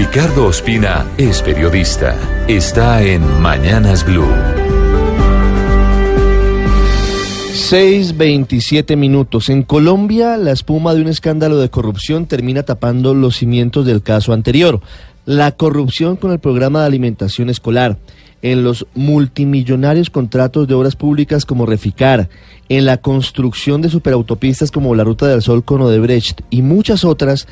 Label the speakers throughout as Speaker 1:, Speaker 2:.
Speaker 1: Ricardo Ospina es periodista. Está en Mañanas Blue.
Speaker 2: 6.27 minutos. En Colombia, la espuma de un escándalo de corrupción termina tapando los cimientos del caso anterior. La corrupción con el programa de alimentación escolar, en los multimillonarios contratos de obras públicas como Reficar, en la construcción de superautopistas como la Ruta del Sol con Odebrecht y muchas otras,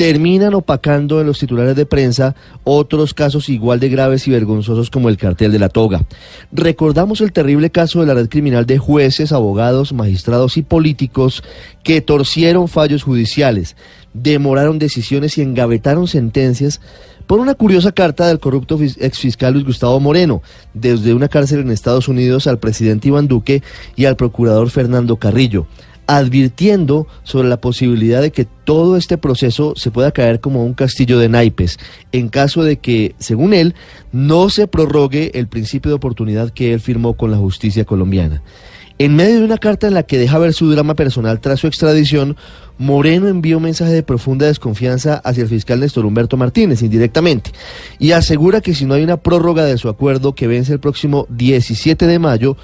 Speaker 2: terminan opacando en los titulares de prensa otros casos igual de graves y vergonzosos como el cartel de la toga. Recordamos el terrible caso de la red criminal de jueces, abogados, magistrados y políticos que torcieron fallos judiciales, demoraron decisiones y engavetaron sentencias por una curiosa carta del corrupto exfiscal Luis Gustavo Moreno, desde una cárcel en Estados Unidos al presidente Iván Duque y al procurador Fernando Carrillo advirtiendo sobre la posibilidad de que todo este proceso se pueda caer como un castillo de naipes, en caso de que, según él, no se prorrogue el principio de oportunidad que él firmó con la justicia colombiana. En medio de una carta en la que deja ver su drama personal tras su extradición, Moreno envió un mensaje de profunda desconfianza hacia el fiscal Néstor Humberto Martínez indirectamente y asegura que si no hay una prórroga de su acuerdo que vence el próximo 17 de mayo,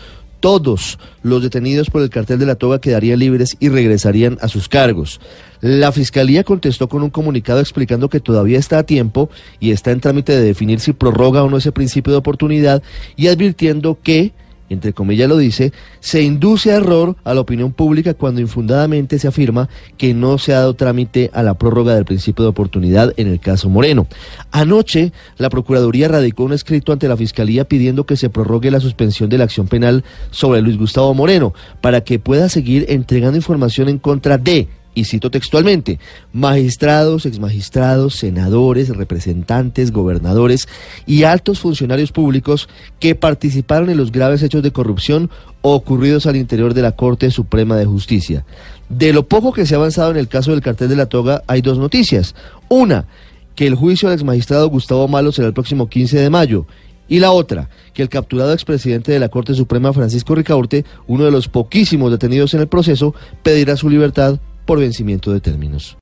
Speaker 2: todos los detenidos por el cartel de la toga quedarían libres y regresarían a sus cargos. La Fiscalía contestó con un comunicado explicando que todavía está a tiempo y está en trámite de definir si prorroga o no ese principio de oportunidad y advirtiendo que entre comillas lo dice, se induce a error a la opinión pública cuando infundadamente se afirma que no se ha dado trámite a la prórroga del principio de oportunidad en el caso Moreno. Anoche, la Procuraduría radicó un escrito ante la Fiscalía pidiendo que se prorrogue la suspensión de la acción penal sobre Luis Gustavo Moreno para que pueda seguir entregando información en contra de y cito textualmente, magistrados, exmagistrados, senadores, representantes, gobernadores y altos funcionarios públicos que participaron en los graves hechos de corrupción ocurridos al interior de la Corte Suprema de Justicia. De lo poco que se ha avanzado en el caso del cartel de la toga, hay dos noticias. Una, que el juicio al exmagistrado Gustavo Malo será el próximo 15 de mayo y la otra, que el capturado expresidente de la Corte Suprema, Francisco Ricaurte, uno de los poquísimos detenidos en el proceso, pedirá su libertad por vencimiento de términos.